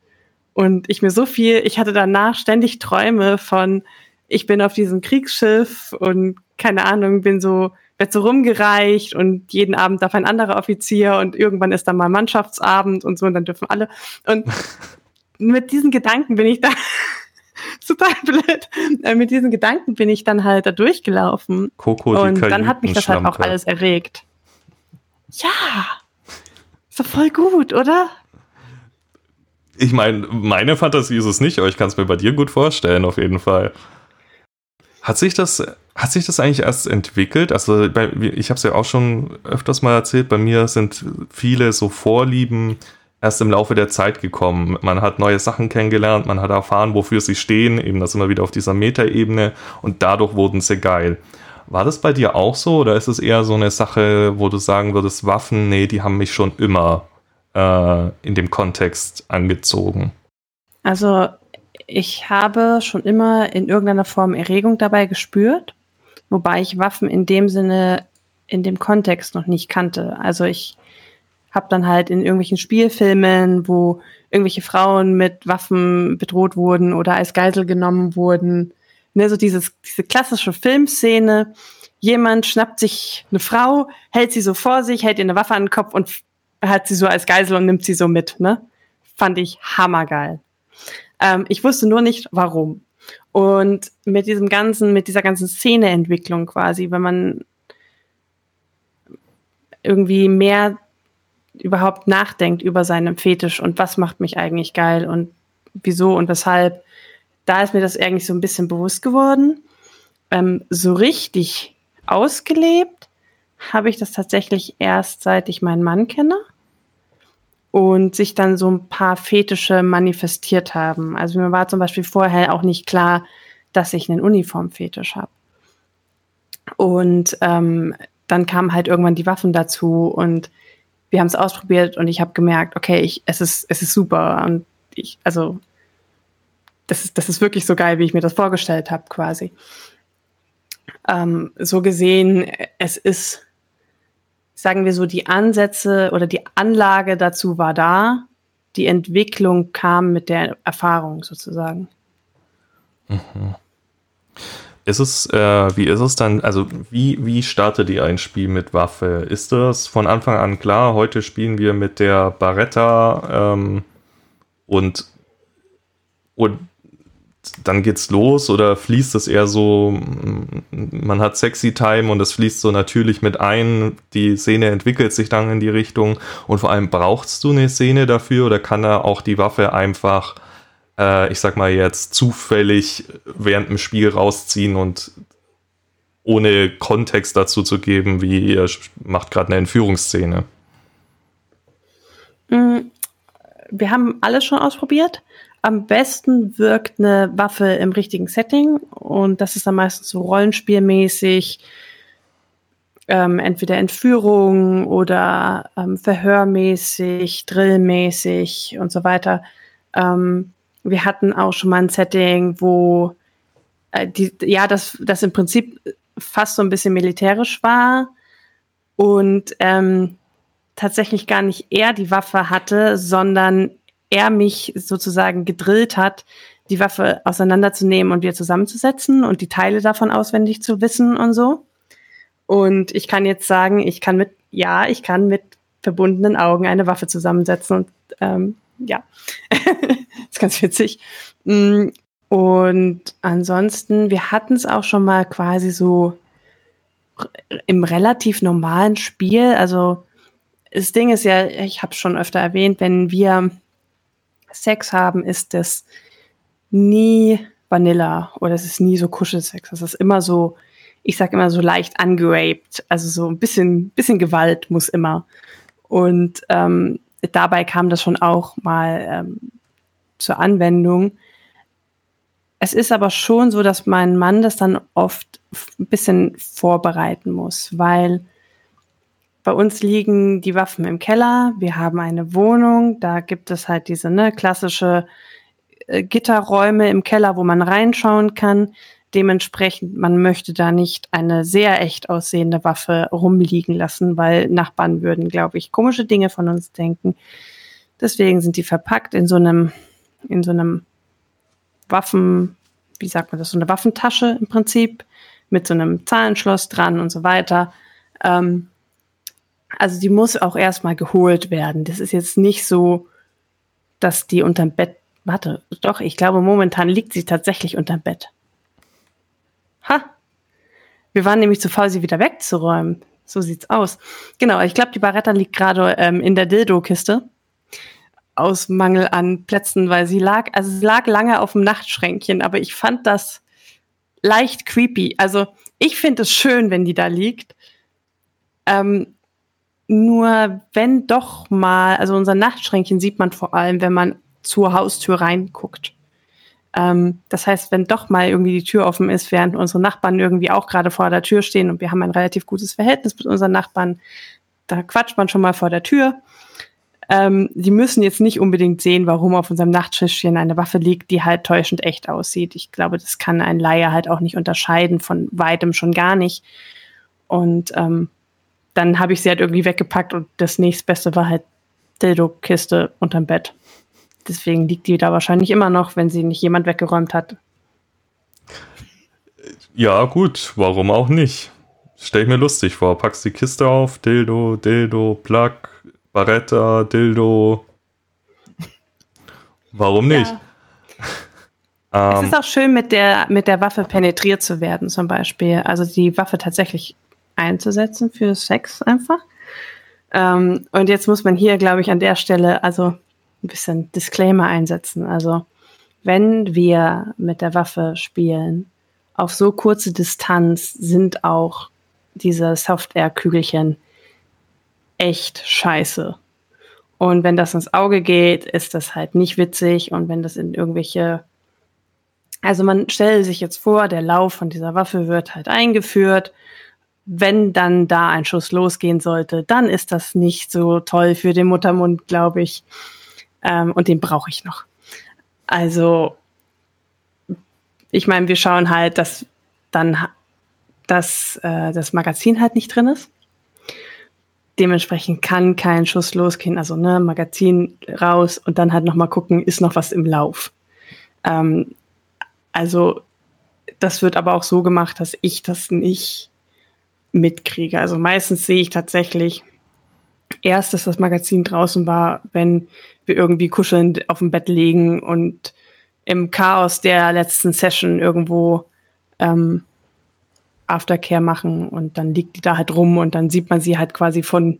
Und ich mir so viel, ich hatte danach ständig Träume von, ich bin auf diesem Kriegsschiff und keine Ahnung, bin so, wird so rumgereicht und jeden Abend darf ein anderer Offizier und irgendwann ist dann mal Mannschaftsabend und so und dann dürfen alle. Und mit diesen Gedanken bin ich da, super blöd, äh, mit diesen Gedanken bin ich dann halt da durchgelaufen. Coco, und dann hat mich das halt auch alles erregt. Ja. Ist doch voll gut, oder? Ich meine, meine Fantasie ist es nicht, aber ich kann es mir bei dir gut vorstellen, auf jeden Fall. Hat sich das, hat sich das eigentlich erst entwickelt? Also, bei, ich habe es ja auch schon öfters mal erzählt, bei mir sind viele so Vorlieben erst im Laufe der Zeit gekommen. Man hat neue Sachen kennengelernt, man hat erfahren, wofür sie stehen, eben das immer wieder auf dieser Metaebene und dadurch wurden sie geil. War das bei dir auch so oder ist es eher so eine Sache, wo du sagen würdest, Waffen, nee, die haben mich schon immer äh, in dem Kontext angezogen? Also ich habe schon immer in irgendeiner Form Erregung dabei gespürt, wobei ich Waffen in dem Sinne, in dem Kontext noch nicht kannte. Also ich habe dann halt in irgendwelchen Spielfilmen, wo irgendwelche Frauen mit Waffen bedroht wurden oder als Geisel genommen wurden, ne, so dieses, diese klassische Filmszene. Jemand schnappt sich eine Frau, hält sie so vor sich, hält ihr eine Waffe an den Kopf und hat sie so als Geisel und nimmt sie so mit, ne? Fand ich hammergeil. Ähm, ich wusste nur nicht, warum. Und mit diesem ganzen, mit dieser ganzen Szeneentwicklung quasi, wenn man irgendwie mehr überhaupt nachdenkt über seinen Fetisch und was macht mich eigentlich geil und wieso und weshalb, da ist mir das eigentlich so ein bisschen bewusst geworden. Ähm, so richtig ausgelebt habe ich das tatsächlich erst seit ich meinen Mann kenne. und sich dann so ein paar Fetische manifestiert haben. Also mir war zum Beispiel vorher auch nicht klar, dass ich einen Uniformfetisch habe. Und ähm, dann kamen halt irgendwann die Waffen dazu und wir haben es ausprobiert und ich habe gemerkt, okay, ich, es ist es ist super und ich also das ist das ist wirklich so geil, wie ich mir das vorgestellt habe, quasi. Ähm, so gesehen, es ist sagen wir so, die Ansätze oder die Anlage dazu war da. Die Entwicklung kam mit der Erfahrung sozusagen. Mhm. Ist es, äh, wie ist es dann, also wie, wie startet ihr ein Spiel mit Waffe? Ist das von Anfang an klar, heute spielen wir mit der Barretta ähm, und, und dann geht's los oder fließt es eher so, man hat Sexy Time und es fließt so natürlich mit ein, die Szene entwickelt sich dann in die Richtung und vor allem brauchst du eine Szene dafür oder kann da auch die Waffe einfach, äh, ich sag mal jetzt, zufällig während dem Spiel rausziehen und ohne Kontext dazu zu geben, wie ihr macht gerade eine Entführungsszene? Mm, wir haben alles schon ausprobiert am besten wirkt eine Waffe im richtigen Setting und das ist dann meistens so rollenspielmäßig, ähm, entweder Entführung oder ähm, Verhörmäßig, Drillmäßig und so weiter. Ähm, wir hatten auch schon mal ein Setting, wo äh, die, ja, das, das im Prinzip fast so ein bisschen militärisch war und ähm, tatsächlich gar nicht er die Waffe hatte, sondern er mich sozusagen gedrillt hat, die Waffe auseinanderzunehmen und wieder zusammenzusetzen und die Teile davon auswendig zu wissen und so. Und ich kann jetzt sagen, ich kann mit, ja, ich kann mit verbundenen Augen eine Waffe zusammensetzen und ähm, ja, ist ganz witzig. Mm, und ansonsten, wir hatten es auch schon mal quasi so im relativ normalen Spiel. Also das Ding ist ja, ich habe schon öfter erwähnt, wenn wir Sex haben, ist das nie Vanilla oder es ist nie so Kuschelsex. Es ist immer so, ich sag immer so leicht angeraped. Also so ein bisschen, bisschen Gewalt muss immer. Und ähm, dabei kam das schon auch mal ähm, zur Anwendung. Es ist aber schon so, dass mein Mann das dann oft ein bisschen vorbereiten muss, weil bei uns liegen die Waffen im Keller. Wir haben eine Wohnung. Da gibt es halt diese ne, klassische äh, Gitterräume im Keller, wo man reinschauen kann. Dementsprechend, man möchte da nicht eine sehr echt aussehende Waffe rumliegen lassen, weil Nachbarn würden, glaube ich, komische Dinge von uns denken. Deswegen sind die verpackt in so einem, in so einem Waffen, wie sagt man das, so eine Waffentasche im Prinzip, mit so einem Zahlenschloss dran und so weiter. Ähm, also die muss auch erstmal geholt werden. Das ist jetzt nicht so, dass die unterm Bett. Warte, doch, ich glaube, momentan liegt sie tatsächlich unterm Bett. Ha! Wir waren nämlich zu faul, sie wieder wegzuräumen. So sieht's aus. Genau, ich glaube, die Barretta liegt gerade ähm, in der Dildo-Kiste. Aus Mangel an Plätzen, weil sie lag, also sie lag lange auf dem Nachtschränkchen, aber ich fand das leicht creepy. Also ich finde es schön, wenn die da liegt. Ähm, nur wenn doch mal, also unser Nachtschränkchen sieht man vor allem, wenn man zur Haustür reinguckt. Ähm, das heißt, wenn doch mal irgendwie die Tür offen ist, während unsere Nachbarn irgendwie auch gerade vor der Tür stehen und wir haben ein relativ gutes Verhältnis mit unseren Nachbarn, da quatscht man schon mal vor der Tür. Ähm, die müssen jetzt nicht unbedingt sehen, warum auf unserem Nachttischchen eine Waffe liegt, die halt täuschend echt aussieht. Ich glaube, das kann ein Laie halt auch nicht unterscheiden, von weitem schon gar nicht. Und ähm, dann habe ich sie halt irgendwie weggepackt und das nächstbeste war halt Dildo-Kiste unterm Bett. Deswegen liegt die da wahrscheinlich immer noch, wenn sie nicht jemand weggeräumt hat. Ja, gut, warum auch nicht? Stell ich mir lustig vor. Packst die Kiste auf, Dildo, Dildo, Plug, Barretta, Dildo. Warum nicht? Ja. es ist auch schön, mit der, mit der Waffe penetriert zu werden, zum Beispiel. Also die Waffe tatsächlich einzusetzen für Sex einfach. Ähm, und jetzt muss man hier, glaube ich, an der Stelle also ein bisschen Disclaimer einsetzen. Also wenn wir mit der Waffe spielen, auf so kurze Distanz sind auch diese Software-Kügelchen echt scheiße. Und wenn das ins Auge geht, ist das halt nicht witzig. Und wenn das in irgendwelche, also man stelle sich jetzt vor, der Lauf von dieser Waffe wird halt eingeführt. Wenn dann da ein Schuss losgehen sollte, dann ist das nicht so toll für den Muttermund, glaube ich. Ähm, und den brauche ich noch. Also, ich meine, wir schauen halt, dass dann dass äh, das Magazin halt nicht drin ist. Dementsprechend kann kein Schuss losgehen. Also ne, Magazin raus und dann halt nochmal gucken, ist noch was im Lauf. Ähm, also das wird aber auch so gemacht, dass ich das nicht mitkriege. Also meistens sehe ich tatsächlich erst, dass das Magazin draußen war, wenn wir irgendwie kuschelnd auf dem Bett liegen und im Chaos der letzten Session irgendwo ähm, Aftercare machen und dann liegt die da halt rum und dann sieht man sie halt quasi von,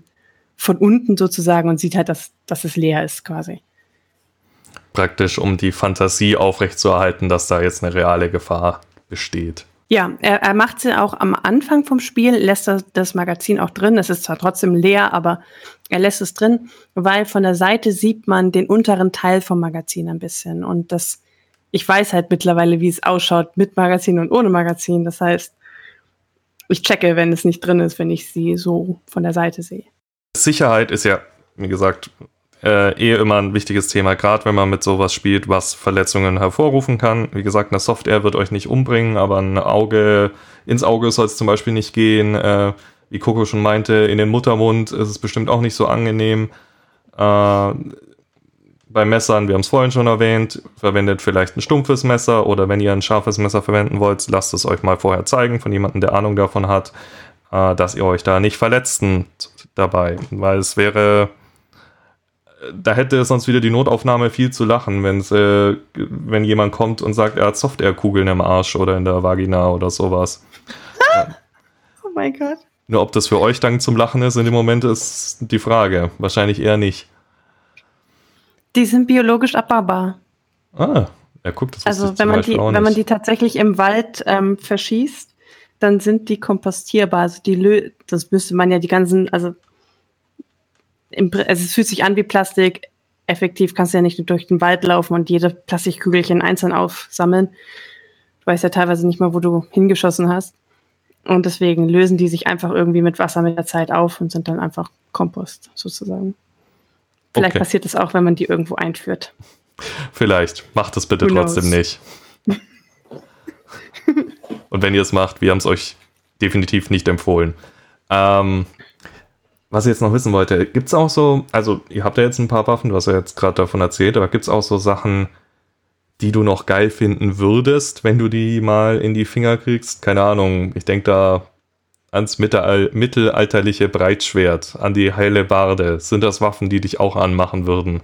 von unten sozusagen und sieht halt, dass, dass es leer ist quasi. Praktisch, um die Fantasie aufrechtzuerhalten, dass da jetzt eine reale Gefahr besteht. Ja, er, er macht sie auch am Anfang vom Spiel, lässt er das Magazin auch drin. Es ist zwar trotzdem leer, aber er lässt es drin, weil von der Seite sieht man den unteren Teil vom Magazin ein bisschen. Und das, ich weiß halt mittlerweile, wie es ausschaut mit Magazin und ohne Magazin. Das heißt, ich checke, wenn es nicht drin ist, wenn ich sie so von der Seite sehe. Sicherheit ist ja, wie gesagt, äh, eh immer ein wichtiges Thema, gerade wenn man mit sowas spielt, was Verletzungen hervorrufen kann. Wie gesagt, eine Software wird euch nicht umbringen, aber ein Auge, ins Auge soll es zum Beispiel nicht gehen. Äh, wie Coco schon meinte, in den Muttermund ist es bestimmt auch nicht so angenehm. Äh, bei Messern, wir haben es vorhin schon erwähnt, verwendet vielleicht ein stumpfes Messer oder wenn ihr ein scharfes Messer verwenden wollt, lasst es euch mal vorher zeigen von jemandem, der Ahnung davon hat, äh, dass ihr euch da nicht verletzen dabei, weil es wäre, da hätte sonst wieder die Notaufnahme viel zu lachen, wenn's, äh, wenn jemand kommt und sagt, er hat Softwarekugeln im Arsch oder in der Vagina oder sowas. oh mein Gott. Nur ob das für euch dann zum Lachen ist in dem Moment, ist die Frage. Wahrscheinlich eher nicht. Die sind biologisch abbaubar. Ah, ja, guck, das Also wenn man, die, wenn man die tatsächlich im Wald ähm, verschießt, dann sind die kompostierbar. Also die das müsste man ja die ganzen, also, im, also es fühlt sich an wie Plastik. Effektiv kannst du ja nicht durch den Wald laufen und jede Plastikkügelchen einzeln aufsammeln. Du weißt ja teilweise nicht mal, wo du hingeschossen hast. Und deswegen lösen die sich einfach irgendwie mit Wasser mit der Zeit auf und sind dann einfach Kompost sozusagen. Vielleicht okay. passiert das auch, wenn man die irgendwo einführt. Vielleicht. Macht es bitte Who trotzdem knows? nicht. Und wenn ihr es macht, wir haben es euch definitiv nicht empfohlen. Ähm, was ich jetzt noch wissen wollte, gibt es auch so, also ihr habt ja jetzt ein paar Waffen, du hast ja jetzt gerade davon erzählt, aber gibt es auch so Sachen, die du noch geil finden würdest, wenn du die mal in die Finger kriegst? Keine Ahnung, ich denke da ans Mittel mittelalterliche Breitschwert, an die heile Barde. Sind das Waffen, die dich auch anmachen würden?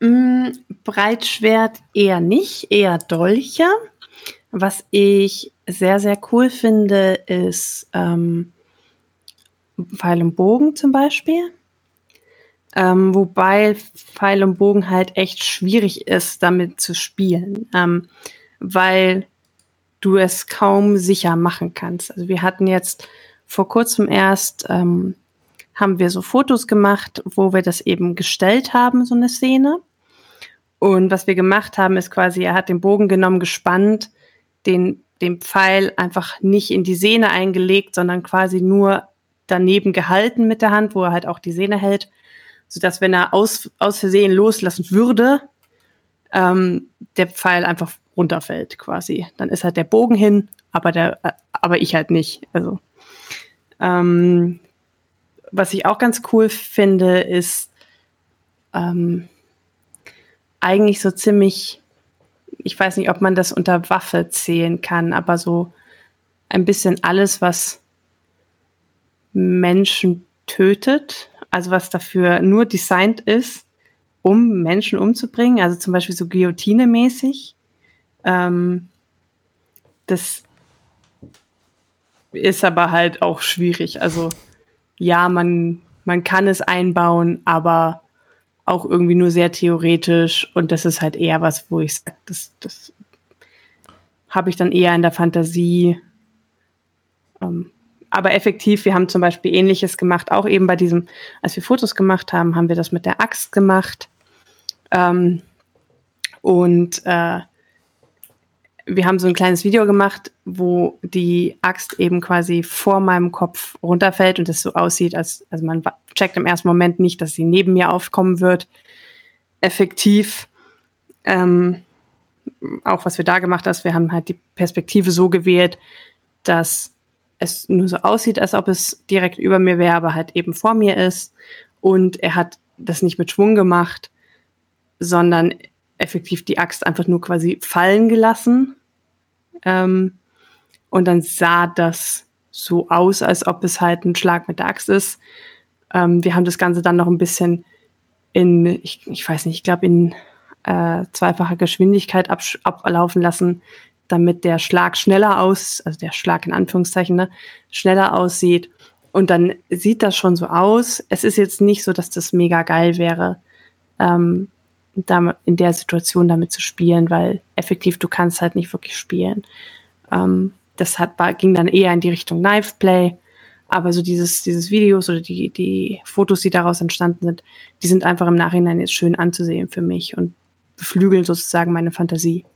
Mm, Breitschwert eher nicht, eher Dolche. Was ich sehr, sehr cool finde, ist ähm, Pfeil und Bogen zum Beispiel. Ähm, wobei Pfeil und Bogen halt echt schwierig ist, damit zu spielen. Ähm, weil du es kaum sicher machen kannst. Also wir hatten jetzt vor kurzem erst, ähm, haben wir so Fotos gemacht, wo wir das eben gestellt haben, so eine Szene. Und was wir gemacht haben, ist quasi, er hat den Bogen genommen, gespannt, den, den Pfeil einfach nicht in die Sehne eingelegt, sondern quasi nur daneben gehalten mit der Hand, wo er halt auch die Sehne hält, sodass wenn er aus, aus Versehen loslassen würde, ähm, der Pfeil einfach runterfällt quasi. Dann ist halt der Bogen hin, aber der, äh, aber ich halt nicht. Also ähm, was ich auch ganz cool finde, ist ähm, eigentlich so ziemlich, ich weiß nicht, ob man das unter Waffe zählen kann, aber so ein bisschen alles, was Menschen tötet, also was dafür nur designt ist, um Menschen umzubringen, also zum Beispiel so Guillotine-mäßig. Ähm, das ist aber halt auch schwierig. Also ja, man, man kann es einbauen, aber auch irgendwie nur sehr theoretisch. Und das ist halt eher was, wo ich sage, das, das habe ich dann eher in der Fantasie. Ähm, aber effektiv, wir haben zum Beispiel ähnliches gemacht, auch eben bei diesem, als wir Fotos gemacht haben, haben wir das mit der Axt gemacht. Ähm, und äh, wir haben so ein kleines Video gemacht, wo die Axt eben quasi vor meinem Kopf runterfällt und es so aussieht, als also man checkt im ersten Moment nicht, dass sie neben mir aufkommen wird. Effektiv. Ähm, auch was wir da gemacht haben, wir haben halt die Perspektive so gewählt, dass es nur so aussieht, als ob es direkt über mir wäre, aber halt eben vor mir ist. Und er hat das nicht mit Schwung gemacht, sondern effektiv die Axt einfach nur quasi fallen gelassen. Ähm, und dann sah das so aus, als ob es halt ein Schlag mit der Axt ist. Ähm, wir haben das Ganze dann noch ein bisschen in, ich, ich weiß nicht, ich glaube in äh, zweifacher Geschwindigkeit ablaufen lassen, damit der Schlag schneller aus, also der Schlag in Anführungszeichen, ne, schneller aussieht. Und dann sieht das schon so aus. Es ist jetzt nicht so, dass das mega geil wäre, ähm, da in der Situation damit zu spielen, weil effektiv du kannst halt nicht wirklich spielen. Ähm, das hat, ging dann eher in die Richtung Knife Play. Aber so dieses, dieses Videos oder die, die Fotos, die daraus entstanden sind, die sind einfach im Nachhinein jetzt schön anzusehen für mich und beflügeln sozusagen meine Fantasie.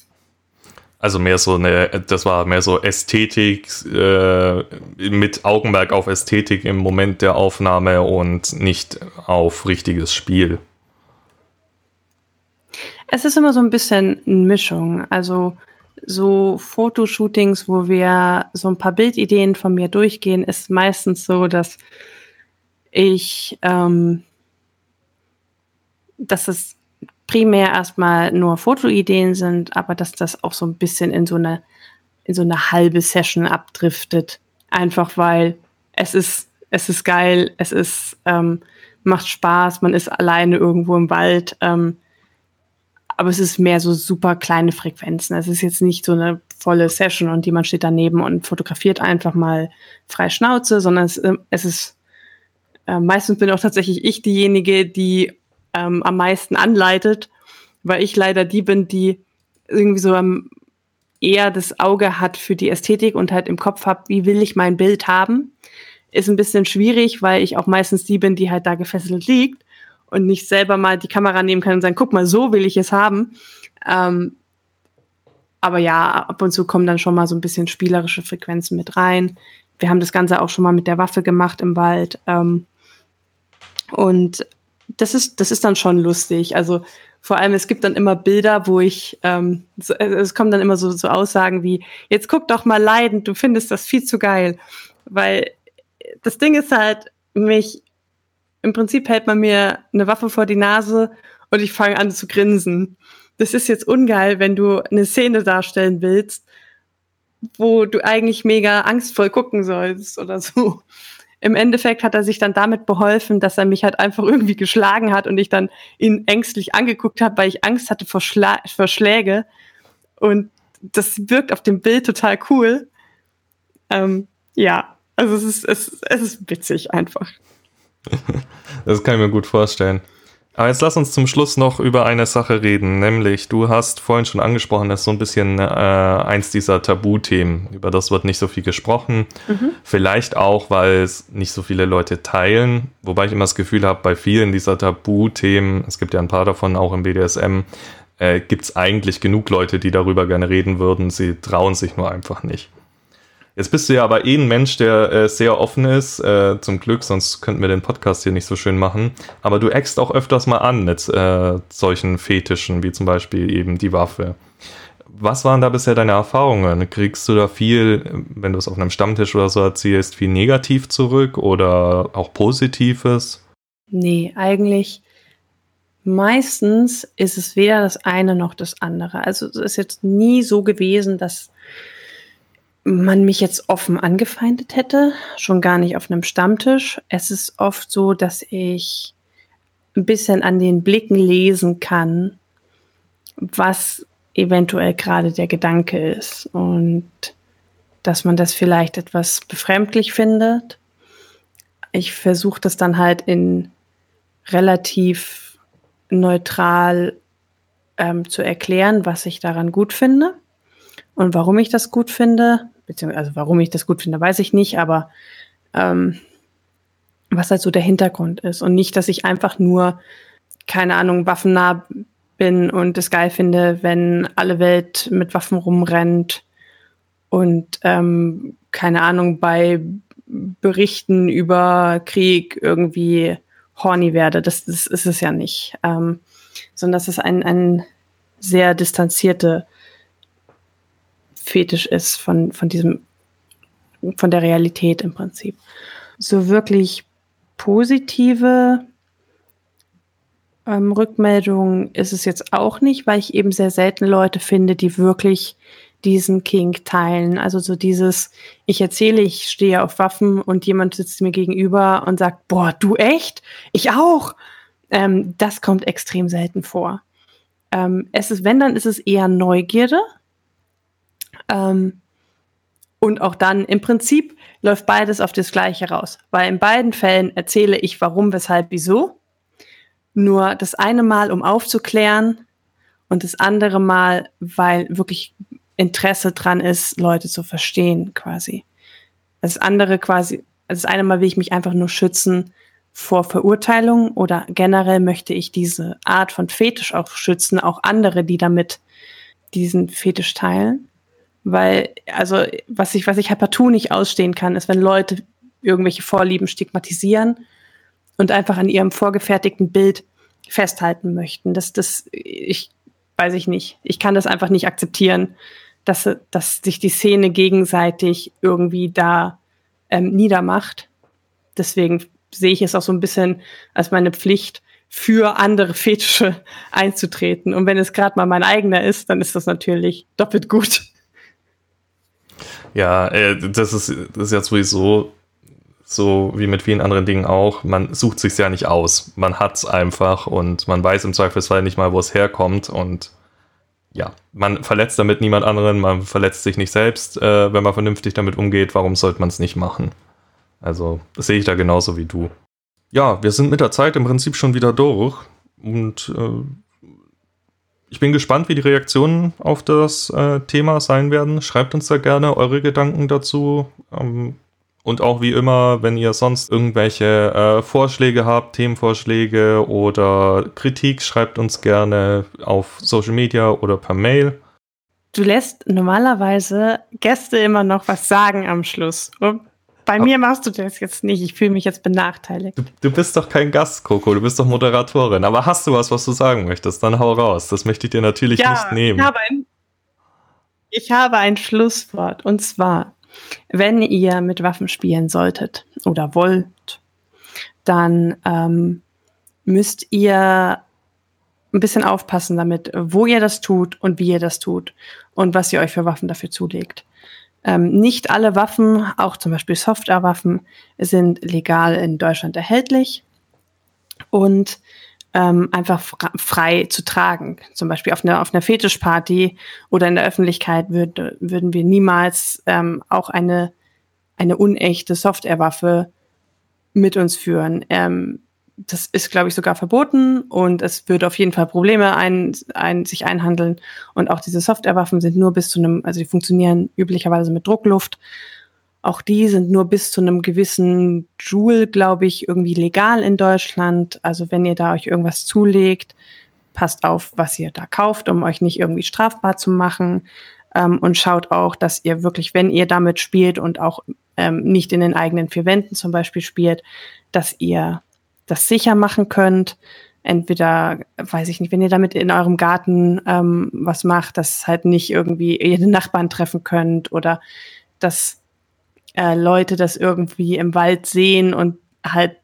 Also mehr so eine, das war mehr so Ästhetik, äh, mit Augenmerk auf Ästhetik im Moment der Aufnahme und nicht auf richtiges Spiel. Es ist immer so ein bisschen eine Mischung. Also so Fotoshootings, wo wir so ein paar Bildideen von mir durchgehen, ist meistens so, dass ich, ähm, dass es primär erstmal nur Fotoideen sind, aber dass das auch so ein bisschen in so eine, in so eine halbe Session abdriftet. Einfach weil es ist, es ist geil, es ist, ähm, macht Spaß, man ist alleine irgendwo im Wald. Ähm, aber es ist mehr so super kleine Frequenzen. Es ist jetzt nicht so eine volle Session und jemand steht daneben und fotografiert einfach mal frei Schnauze, sondern es, ähm, es ist äh, meistens bin auch tatsächlich ich diejenige, die ähm, am meisten anleitet, weil ich leider die bin, die irgendwie so ähm, eher das Auge hat für die Ästhetik und halt im Kopf habe, wie will ich mein Bild haben. Ist ein bisschen schwierig, weil ich auch meistens die bin, die halt da gefesselt liegt und nicht selber mal die Kamera nehmen kann und sagen, guck mal, so will ich es haben. Ähm, aber ja, ab und zu kommen dann schon mal so ein bisschen spielerische Frequenzen mit rein. Wir haben das Ganze auch schon mal mit der Waffe gemacht im Wald. Ähm, und das ist, das ist dann schon lustig. Also vor allem, es gibt dann immer Bilder, wo ich, ähm, so, äh, es kommen dann immer so, so Aussagen wie, jetzt guck doch mal leidend, du findest das viel zu geil. Weil das Ding ist halt, mich, im Prinzip hält man mir eine Waffe vor die Nase und ich fange an zu grinsen. Das ist jetzt ungeil, wenn du eine Szene darstellen willst, wo du eigentlich mega angstvoll gucken sollst oder so im Endeffekt hat er sich dann damit beholfen, dass er mich halt einfach irgendwie geschlagen hat und ich dann ihn ängstlich angeguckt habe, weil ich Angst hatte vor, Schla vor Schläge. Und das wirkt auf dem Bild total cool. Ähm, ja, also es ist, es, es ist witzig einfach. das kann ich mir gut vorstellen. Aber jetzt lass uns zum Schluss noch über eine Sache reden, nämlich du hast vorhin schon angesprochen, das ist so ein bisschen äh, eins dieser Tabuthemen. Über das wird nicht so viel gesprochen. Mhm. Vielleicht auch, weil es nicht so viele Leute teilen. Wobei ich immer das Gefühl habe, bei vielen dieser Tabuthemen, es gibt ja ein paar davon auch im BDSM, äh, gibt es eigentlich genug Leute, die darüber gerne reden würden. Sie trauen sich nur einfach nicht. Jetzt bist du ja aber eh ein Mensch, der äh, sehr offen ist, äh, zum Glück, sonst könnten wir den Podcast hier nicht so schön machen. Aber du eckst auch öfters mal an mit äh, solchen Fetischen, wie zum Beispiel eben die Waffe. Was waren da bisher deine Erfahrungen? Kriegst du da viel, wenn du es auf einem Stammtisch oder so erzählst, viel negativ zurück oder auch Positives? Nee, eigentlich meistens ist es weder das eine noch das andere. Also es ist jetzt nie so gewesen, dass man mich jetzt offen angefeindet hätte, schon gar nicht auf einem Stammtisch. Es ist oft so, dass ich ein bisschen an den Blicken lesen kann, was eventuell gerade der Gedanke ist und dass man das vielleicht etwas befremdlich findet. Ich versuche das dann halt in relativ neutral ähm, zu erklären, was ich daran gut finde und warum ich das gut finde beziehungsweise also warum ich das gut finde, weiß ich nicht, aber ähm, was halt so der Hintergrund ist und nicht, dass ich einfach nur, keine Ahnung, waffennah bin und es geil finde, wenn alle Welt mit Waffen rumrennt und ähm, keine Ahnung, bei Berichten über Krieg irgendwie horny werde. Das, das ist es ja nicht. Ähm, sondern dass es ein, ein sehr distanzierte Fetisch ist von, von diesem, von der Realität im Prinzip. So wirklich positive ähm, Rückmeldungen ist es jetzt auch nicht, weil ich eben sehr selten Leute finde, die wirklich diesen Kink teilen. Also so dieses, ich erzähle, ich stehe auf Waffen und jemand sitzt mir gegenüber und sagt, boah, du echt? Ich auch. Ähm, das kommt extrem selten vor. Ähm, es ist, wenn, dann ist es eher Neugierde. Ähm, und auch dann im Prinzip läuft beides auf das Gleiche raus. Weil in beiden Fällen erzähle ich warum, weshalb, wieso. Nur das eine Mal, um aufzuklären und das andere Mal, weil wirklich Interesse dran ist, Leute zu verstehen, quasi. Das andere quasi, das eine Mal will ich mich einfach nur schützen vor Verurteilung oder generell möchte ich diese Art von Fetisch auch schützen, auch andere, die damit diesen Fetisch teilen. Weil, also, was ich, was ich halt partout nicht ausstehen kann, ist, wenn Leute irgendwelche Vorlieben stigmatisieren und einfach an ihrem vorgefertigten Bild festhalten möchten. Das, das, ich, weiß ich nicht. Ich kann das einfach nicht akzeptieren, dass, dass sich die Szene gegenseitig irgendwie da ähm, niedermacht. Deswegen sehe ich es auch so ein bisschen als meine Pflicht, für andere Fetische einzutreten. Und wenn es gerade mal mein eigener ist, dann ist das natürlich doppelt gut. Ja, äh, das ist, das ist ja sowieso so wie mit vielen anderen Dingen auch. Man sucht sich ja nicht aus. Man hat es einfach und man weiß im Zweifelsfall nicht mal, wo es herkommt und ja, man verletzt damit niemand anderen, man verletzt sich nicht selbst, äh, wenn man vernünftig damit umgeht. Warum sollte man es nicht machen? Also, das sehe ich da genauso wie du. Ja, wir sind mit der Zeit im Prinzip schon wieder durch und äh, ich bin gespannt, wie die Reaktionen auf das äh, Thema sein werden. Schreibt uns da gerne eure Gedanken dazu. Ähm, und auch wie immer, wenn ihr sonst irgendwelche äh, Vorschläge habt, Themenvorschläge oder Kritik, schreibt uns gerne auf Social Media oder per Mail. Du lässt normalerweise Gäste immer noch was sagen am Schluss. Und bei mir machst du das jetzt nicht. Ich fühle mich jetzt benachteiligt. Du, du, bist doch kein Gast, Coco. Du bist doch Moderatorin. Aber hast du was, was du sagen möchtest? Dann hau raus. Das möchte ich dir natürlich ja, nicht nehmen. Ich habe, ein, ich habe ein Schlusswort. Und zwar, wenn ihr mit Waffen spielen solltet oder wollt, dann ähm, müsst ihr ein bisschen aufpassen damit, wo ihr das tut und wie ihr das tut und was ihr euch für Waffen dafür zulegt. Ähm, nicht alle Waffen, auch zum Beispiel Softwarewaffen, sind legal in Deutschland erhältlich und ähm, einfach frei zu tragen. Zum Beispiel auf einer, auf einer Fetischparty oder in der Öffentlichkeit würd, würden wir niemals ähm, auch eine, eine unechte Softwarewaffe mit uns führen. Ähm, das ist, glaube ich, sogar verboten und es würde auf jeden Fall Probleme ein, ein, sich einhandeln. Und auch diese Softwarewaffen sind nur bis zu einem, also die funktionieren üblicherweise mit Druckluft. Auch die sind nur bis zu einem gewissen Joule, glaube ich, irgendwie legal in Deutschland. Also wenn ihr da euch irgendwas zulegt, passt auf, was ihr da kauft, um euch nicht irgendwie strafbar zu machen. Ähm, und schaut auch, dass ihr wirklich, wenn ihr damit spielt und auch ähm, nicht in den eigenen vier Wänden zum Beispiel spielt, dass ihr das sicher machen könnt. Entweder, weiß ich nicht, wenn ihr damit in eurem Garten ähm, was macht, dass halt nicht irgendwie ihr den Nachbarn treffen könnt oder dass äh, Leute das irgendwie im Wald sehen und halt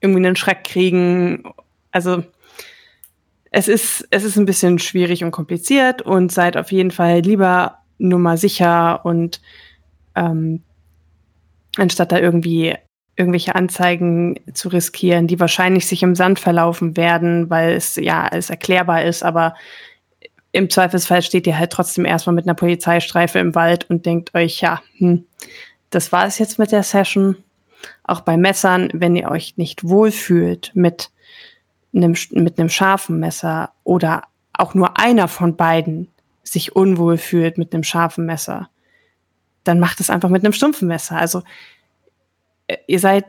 irgendwie einen Schreck kriegen. Also es ist, es ist ein bisschen schwierig und kompliziert und seid auf jeden Fall lieber nur mal sicher und ähm, anstatt da irgendwie irgendwelche Anzeigen zu riskieren, die wahrscheinlich sich im Sand verlaufen werden, weil es ja alles erklärbar ist, aber im Zweifelsfall steht ihr halt trotzdem erstmal mit einer Polizeistreife im Wald und denkt euch, ja, hm, das war es jetzt mit der Session. Auch bei Messern, wenn ihr euch nicht wohlfühlt mit einem, mit einem scharfen Messer oder auch nur einer von beiden sich unwohl fühlt mit einem scharfen Messer, dann macht es einfach mit einem stumpfen Messer. Also ihr seid,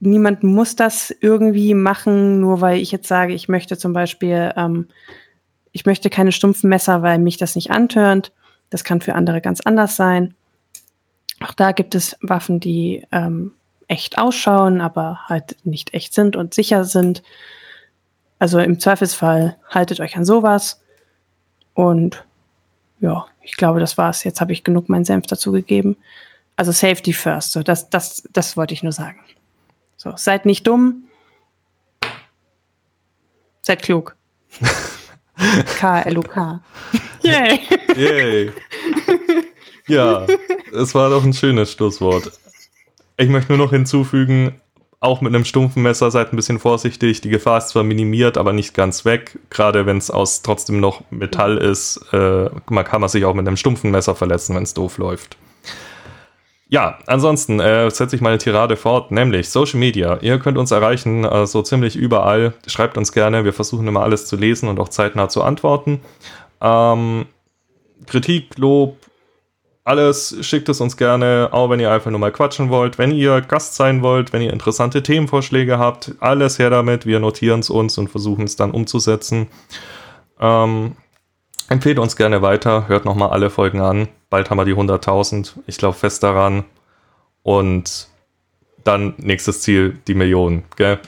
niemand muss das irgendwie machen, nur weil ich jetzt sage, ich möchte zum Beispiel, ähm, ich möchte keine stumpfen Messer, weil mich das nicht antörnt. Das kann für andere ganz anders sein. Auch da gibt es Waffen, die ähm, echt ausschauen, aber halt nicht echt sind und sicher sind. Also im Zweifelsfall haltet euch an sowas. Und ja, ich glaube, das war's. Jetzt habe ich genug meinen Senf dazu gegeben. Also Safety first. So, das, das, das wollte ich nur sagen. So, seid nicht dumm. Seid klug. K-L-U-K. Yay. Yay. Ja, es war doch ein schönes Schlusswort. Ich möchte nur noch hinzufügen, auch mit einem stumpfen Messer seid ein bisschen vorsichtig. Die Gefahr ist zwar minimiert, aber nicht ganz weg. Gerade wenn es aus trotzdem noch Metall ist, äh, man kann man sich auch mit einem stumpfen Messer verletzen, wenn es doof läuft. Ja, ansonsten äh, setze ich meine Tirade fort, nämlich Social Media. Ihr könnt uns erreichen, so ziemlich überall. Schreibt uns gerne, wir versuchen immer alles zu lesen und auch zeitnah zu antworten. Ähm, Kritik, Lob, alles schickt es uns gerne, auch wenn ihr einfach nur mal quatschen wollt. Wenn ihr Gast sein wollt, wenn ihr interessante Themenvorschläge habt, alles her damit. Wir notieren es uns und versuchen es dann umzusetzen. Ähm, empfehlt uns gerne weiter, hört nochmal alle Folgen an. Bald haben wir die 100.000. Ich glaube fest daran. Und dann nächstes Ziel, die Millionen. Gell?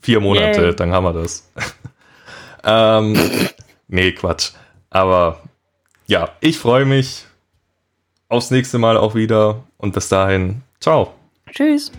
Vier Monate, Yay. dann haben wir das. ähm, nee, Quatsch. Aber ja, ich freue mich aufs nächste Mal auch wieder und bis dahin, ciao. Tschüss.